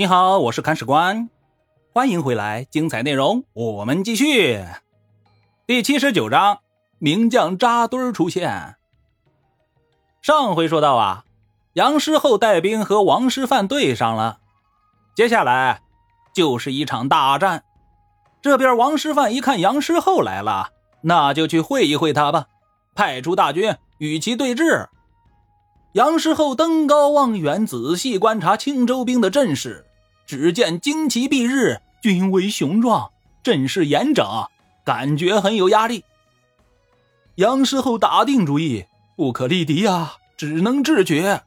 你好，我是看史官，欢迎回来，精彩内容我们继续。第七十九章，名将扎堆出现。上回说到啊，杨师厚带兵和王师范对上了，接下来就是一场大战。这边王师范一看杨师厚来了，那就去会一会他吧，派出大军与其对峙。杨师厚登高望远，仔细观察青州兵的阵势。只见旌旗蔽日，军威雄壮，阵势严整，感觉很有压力。杨师厚打定主意，不可力敌啊，只能智取，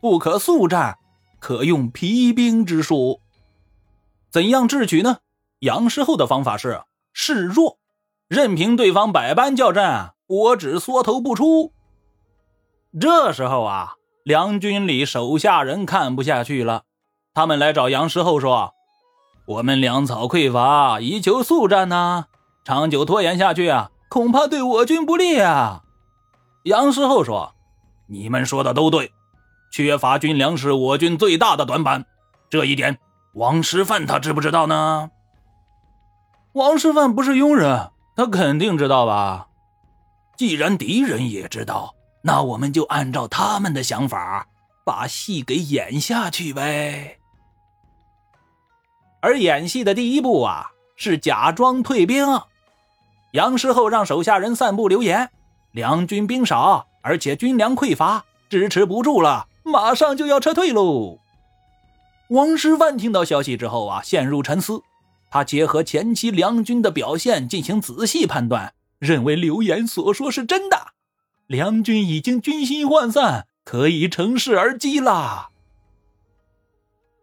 不可速战，可用疲兵之术。怎样智取呢？杨师厚的方法是示弱，任凭对方百般叫阵，我只缩头不出。这时候啊，梁军里手下人看不下去了。他们来找杨师厚说：“我们粮草匮乏，以求速战呐。长久拖延下去啊，恐怕对我军不利啊。”杨师厚说：“你们说的都对，缺乏军粮是我军最大的短板。这一点，王师范他知不知道呢？”王师范不是庸人，他肯定知道吧？既然敌人也知道，那我们就按照他们的想法，把戏给演下去呗。而演戏的第一步啊，是假装退兵。杨师厚让手下人散布流言，梁军兵少，而且军粮匮乏，支持不住了，马上就要撤退喽。王师范听到消息之后啊，陷入沉思。他结合前期梁军的表现进行仔细判断，认为流言所说是真的，梁军已经军心涣散，可以乘势而击了。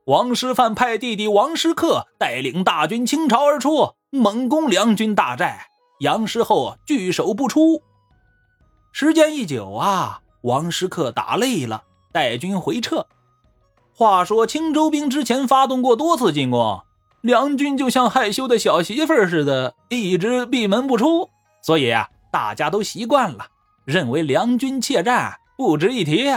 王师范派弟弟王师克带领大军倾巢而出，猛攻梁军大寨。杨师厚拒守不出。时间一久啊，王师克打累了，带军回撤。话说青州兵之前发动过多次进攻，梁军就像害羞的小媳妇儿似的，一直闭门不出。所以啊，大家都习惯了，认为梁军怯战不值一提。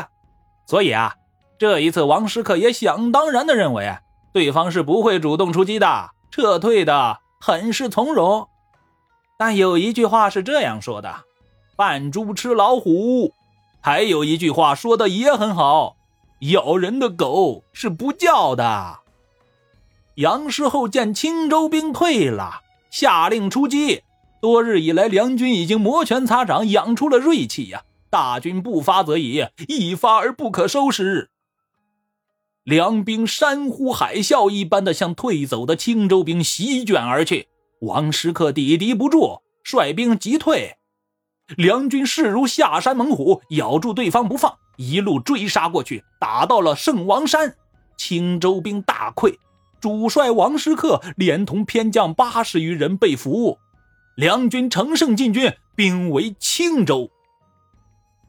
所以啊。这一次，王师克也想当然的认为，对方是不会主动出击的，撤退的很是从容。但有一句话是这样说的：“扮猪吃老虎。”还有一句话说的也很好：“咬人的狗是不叫的。”杨师厚见青州兵退了，下令出击。多日以来，梁军已经摩拳擦掌，养出了锐气呀。大军不发则已，一发而不可收拾。梁兵山呼海啸一般的向退走的青州兵席卷而去，王师克抵敌不住，率兵急退。梁军势如下山猛虎，咬住对方不放，一路追杀过去，打到了圣王山。青州兵大溃，主帅王师克连同偏将八十余人被俘。梁军乘胜进军，兵围青州。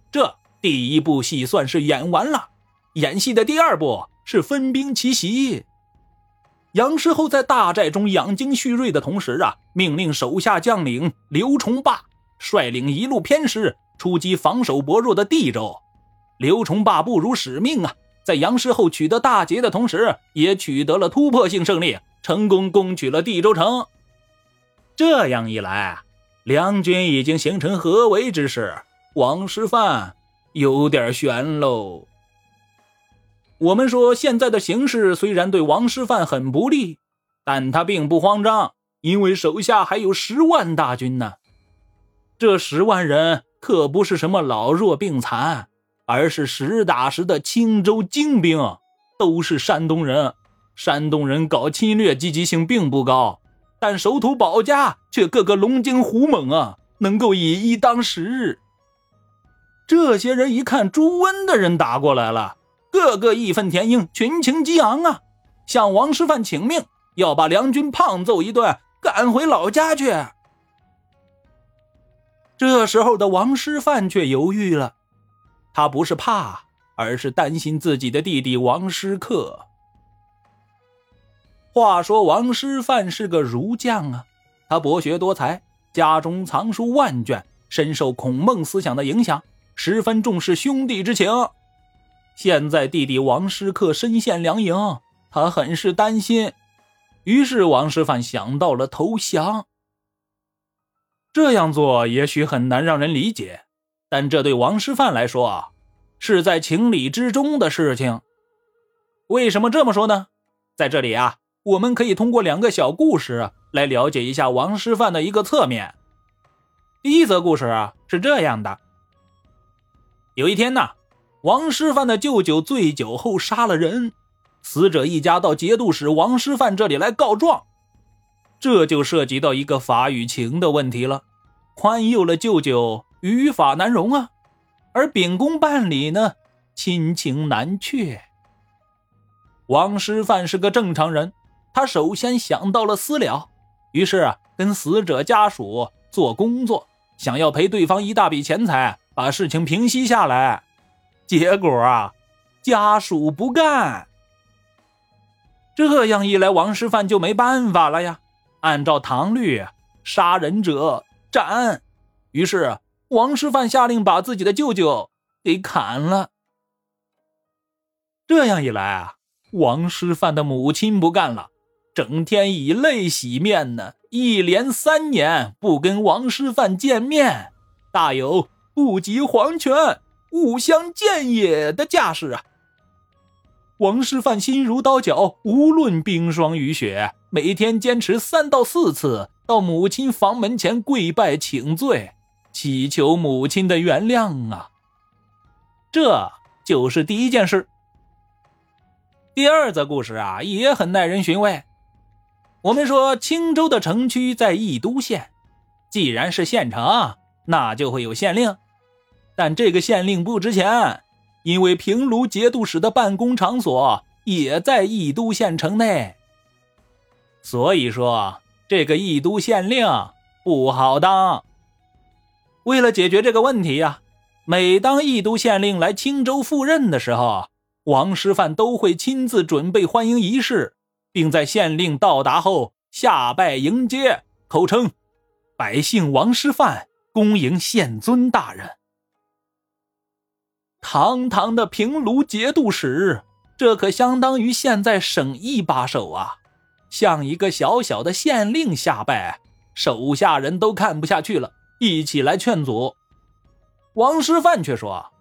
这第一部戏算是演完了，演戏的第二步。是分兵奇袭。杨师厚在大寨中养精蓄锐的同时啊，命令手下将领刘崇霸率领一路偏师出击防守薄弱的地州。刘崇霸不辱使命啊，在杨师厚取得大捷的同时，也取得了突破性胜利，成功攻取了地州城。这样一来，梁军已经形成合围之势，王师范有点悬喽。我们说，现在的形势虽然对王师范很不利，但他并不慌张，因为手下还有十万大军呢。这十万人可不是什么老弱病残，而是实打实的青州精兵，都是山东人。山东人搞侵略积极性并不高，但守土保家却个个龙精虎猛啊，能够以一当十。这些人一看朱温的人打过来了。个个义愤填膺，群情激昂啊！向王师范请命，要把梁军胖揍一顿，赶回老家去。这时候的王师范却犹豫了，他不是怕，而是担心自己的弟弟王师克。话说王师范是个儒将啊，他博学多才，家中藏书万卷，深受孔孟思想的影响，十分重视兄弟之情。现在弟弟王师克身陷梁营，他很是担心。于是王师范想到了投降。这样做也许很难让人理解，但这对王师范来说啊，是在情理之中的事情。为什么这么说呢？在这里啊，我们可以通过两个小故事来了解一下王师范的一个侧面。第一则故事啊是这样的：有一天呢，王师范的舅舅醉酒后杀了人，死者一家到节度使王师范这里来告状。这就涉及到一个法与情的问题了，宽宥了舅舅，于法难容啊；而秉公办理呢，亲情难却。王师范是个正常人，他首先想到了私了，于是，跟死者家属做工作，想要赔对方一大笔钱财，把事情平息下来。结果啊，家属不干。这样一来，王师范就没办法了呀。按照唐律，杀人者斩。于是王师范下令把自己的舅舅给砍了。这样一来啊，王师范的母亲不干了，整天以泪洗面呢，一连三年不跟王师范见面，大有不及黄泉勿相见也的架势啊。王师范心如刀绞，无论冰霜雨雪，每天坚持三到四次到母亲房门前跪拜请罪，祈求母亲的原谅啊。这就是第一件事。第二则故事啊，也很耐人寻味。我们说青州的城区在义都县，既然是县城，那就会有县令，但这个县令不值钱。因为平卢节度使的办公场所也在义都县城内，所以说这个义都县令不好当。为了解决这个问题呀，每当义都县令来青州赴任的时候，王师范都会亲自准备欢迎仪式，并在县令到达后下拜迎接，口称“百姓王师范恭迎县尊大人”。堂堂的平卢节度使，这可相当于现在省一把手啊！向一个小小的县令下拜，手下人都看不下去了，一起来劝阻。王师范却说：“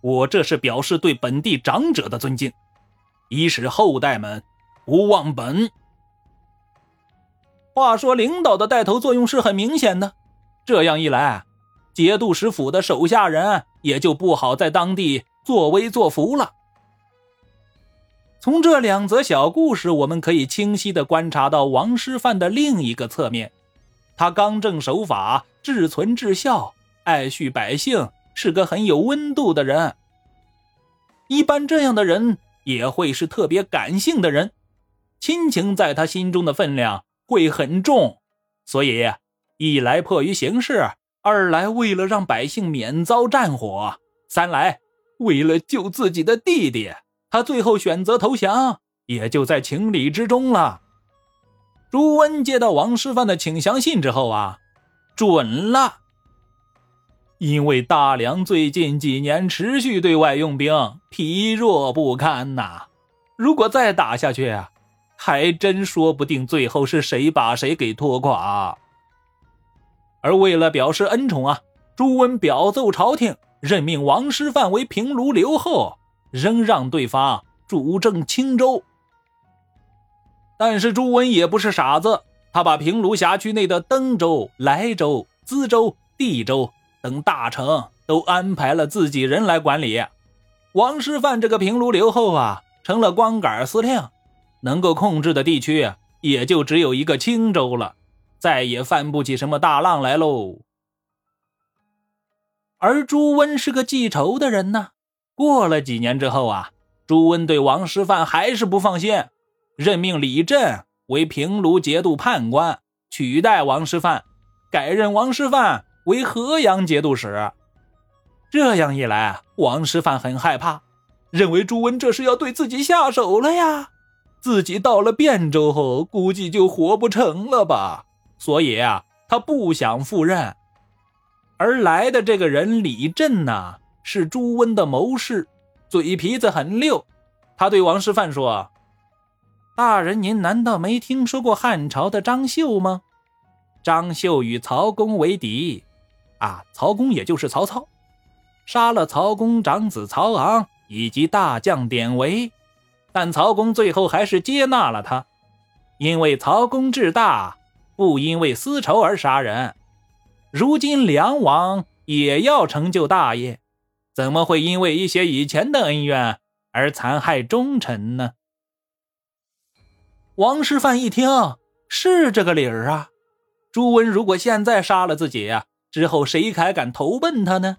我这是表示对本地长者的尊敬，以使后代们不忘本。”话说，领导的带头作用是很明显的。这样一来，节度使府的手下人。也就不好在当地作威作福了。从这两则小故事，我们可以清晰地观察到王师范的另一个侧面：他刚正守法、至存至孝、爱恤百姓，是个很有温度的人。一般这样的人也会是特别感性的人，亲情在他心中的分量会很重，所以一来迫于形势。二来，为了让百姓免遭战火；三来，为了救自己的弟弟，他最后选择投降，也就在情理之中了。朱温接到王师范的请降信之后啊，准了。因为大梁最近几年持续对外用兵，疲弱不堪呐。如果再打下去，还真说不定最后是谁把谁给拖垮。而为了表示恩宠啊，朱温表奏朝廷，任命王师范为平卢留后，仍让对方主政青州。但是朱温也不是傻子，他把平卢辖区内的登州、莱州、资州、地州等大城都安排了自己人来管理。王师范这个平卢留后啊，成了光杆司令，能够控制的地区也就只有一个青州了。再也翻不起什么大浪来喽。而朱温是个记仇的人呢。过了几年之后啊，朱温对王师范还是不放心，任命李振为平卢节度判官，取代王师范，改任王师范为河阳节度使。这样一来，王师范很害怕，认为朱温这是要对自己下手了呀。自己到了汴州后，估计就活不成了吧。所以啊，他不想赴任，而来的这个人李振呢，是朱温的谋士，嘴皮子很溜。他对王师范说：“大人，您难道没听说过汉朝的张绣吗？张绣与曹公为敌，啊，曹公也就是曹操，杀了曹公长子曹昂以及大将典韦，但曹公最后还是接纳了他，因为曹公志大，不因为私仇而杀人。如今梁王也要成就大业，怎么会因为一些以前的恩怨而残害忠臣呢？王师范一听，是这个理儿啊。朱温如果现在杀了自己，之后谁还敢投奔他呢？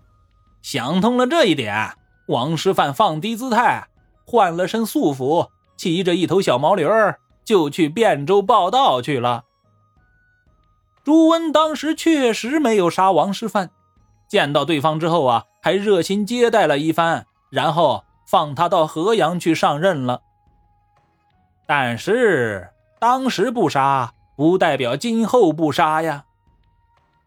想通了这一点，王师范放低姿态，换了身素服，骑着一头小毛驴儿，就去汴州报道去了。朱温当时确实没有杀王师范，见到对方之后啊，还热心接待了一番，然后放他到河阳去上任了。但是当时不杀，不代表今后不杀呀。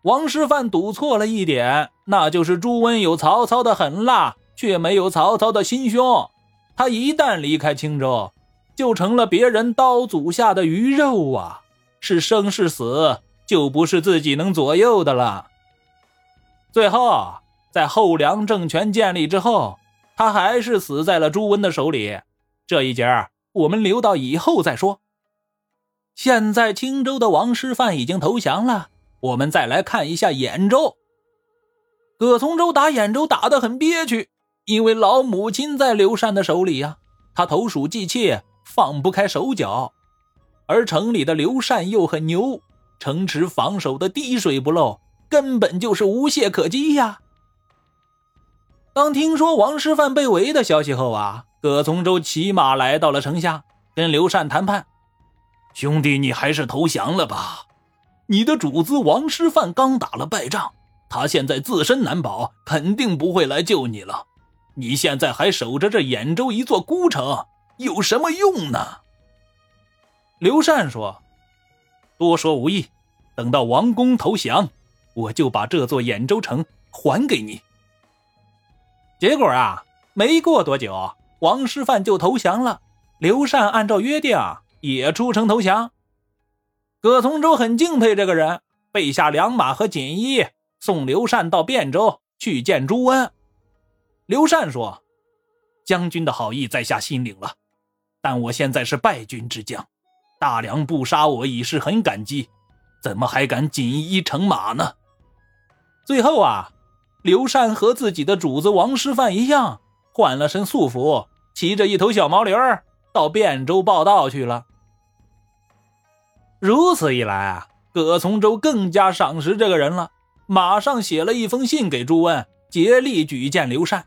王师范赌错了一点，那就是朱温有曹操的狠辣，却没有曹操的心胸。他一旦离开青州，就成了别人刀俎下的鱼肉啊！是生是死，就不是自己能左右的了。最后，在后梁政权建立之后，他还是死在了朱温的手里。这一节我们留到以后再说。现在青州的王师范已经投降了，我们再来看一下兖州。葛从周打兖州打得很憋屈，因为老母亲在刘禅的手里呀，他投鼠忌器，放不开手脚。而城里的刘禅又很牛，城池防守的滴水不漏，根本就是无懈可击呀。当听说王师范被围的消息后啊。葛从周骑马来到了城下，跟刘禅谈判：“兄弟，你还是投降了吧。你的主子王师范刚打了败仗，他现在自身难保，肯定不会来救你了。你现在还守着这兖州一座孤城，有什么用呢？”刘禅说：“多说无益，等到王公投降，我就把这座兖州城还给你。”结果啊，没过多久。王师范就投降了，刘禅按照约定也出城投降。葛从周很敬佩这个人，备下良马和锦衣，送刘禅到汴州去见朱温。刘禅说：“将军的好意在下心领了，但我现在是败军之将，大梁不杀我已是很感激，怎么还敢锦衣乘马呢？”最后啊，刘禅和自己的主子王师范一样，换了身素服。骑着一头小毛驴儿到汴州报道去了。如此一来啊，葛从周更加赏识这个人了，马上写了一封信给朱温，竭力举荐刘禅。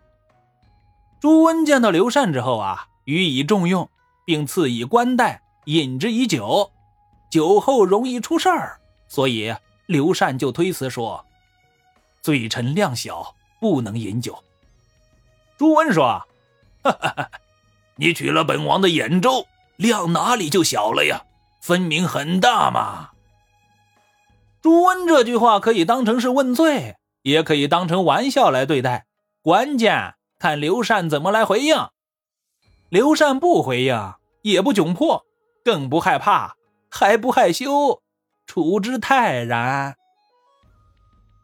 朱温见到刘禅之后啊，予以重用，并赐以冠带，饮之已久。酒后容易出事儿，所以刘禅就推辞说：“罪臣量小，不能饮酒。”朱温说。哈哈，你取了本王的兖州，量哪里就小了呀？分明很大嘛！朱温这句话可以当成是问罪，也可以当成玩笑来对待。关键看刘禅怎么来回应。刘禅不回应，也不窘迫，更不害怕，还不害羞，处之泰然。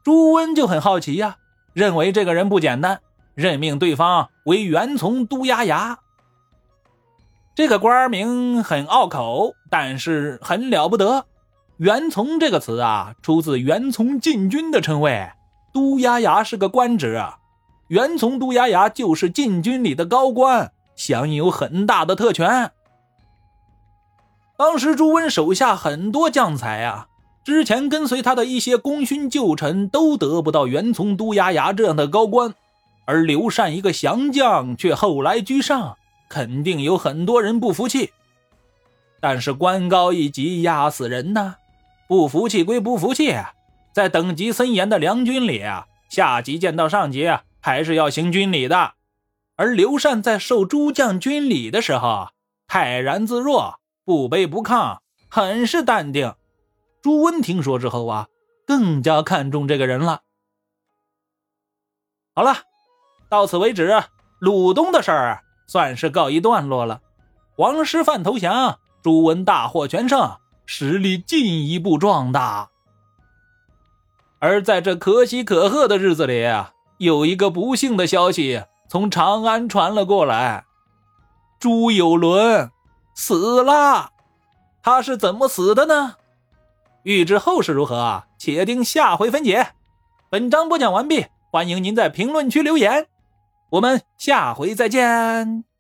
朱温就很好奇呀，认为这个人不简单。任命对方为元从都押牙，这个官名很拗口，但是很了不得。元从这个词啊，出自元从禁军的称谓。都押牙是个官职，元从都押牙就是禁军里的高官，享有很大的特权。当时朱温手下很多将才啊，之前跟随他的一些功勋旧臣都得不到元从都牙牙这样的高官。而刘禅一个降将却后来居上，肯定有很多人不服气。但是官高一级压死人呐，不服气归不服气，在等级森严的梁军里啊，下级见到上级还是要行军礼的。而刘禅在受诸将军礼的时候，泰然自若，不卑不亢，很是淡定。朱温听说之后啊，更加看重这个人了。好了。到此为止，鲁东的事儿算是告一段落了。王师范投降，朱温大获全胜，实力进一步壮大。而在这可喜可贺的日子里，有一个不幸的消息从长安传了过来：朱有伦死了。他是怎么死的呢？欲知后事如何，且听下回分解。本章播讲完毕，欢迎您在评论区留言，我们下回再见。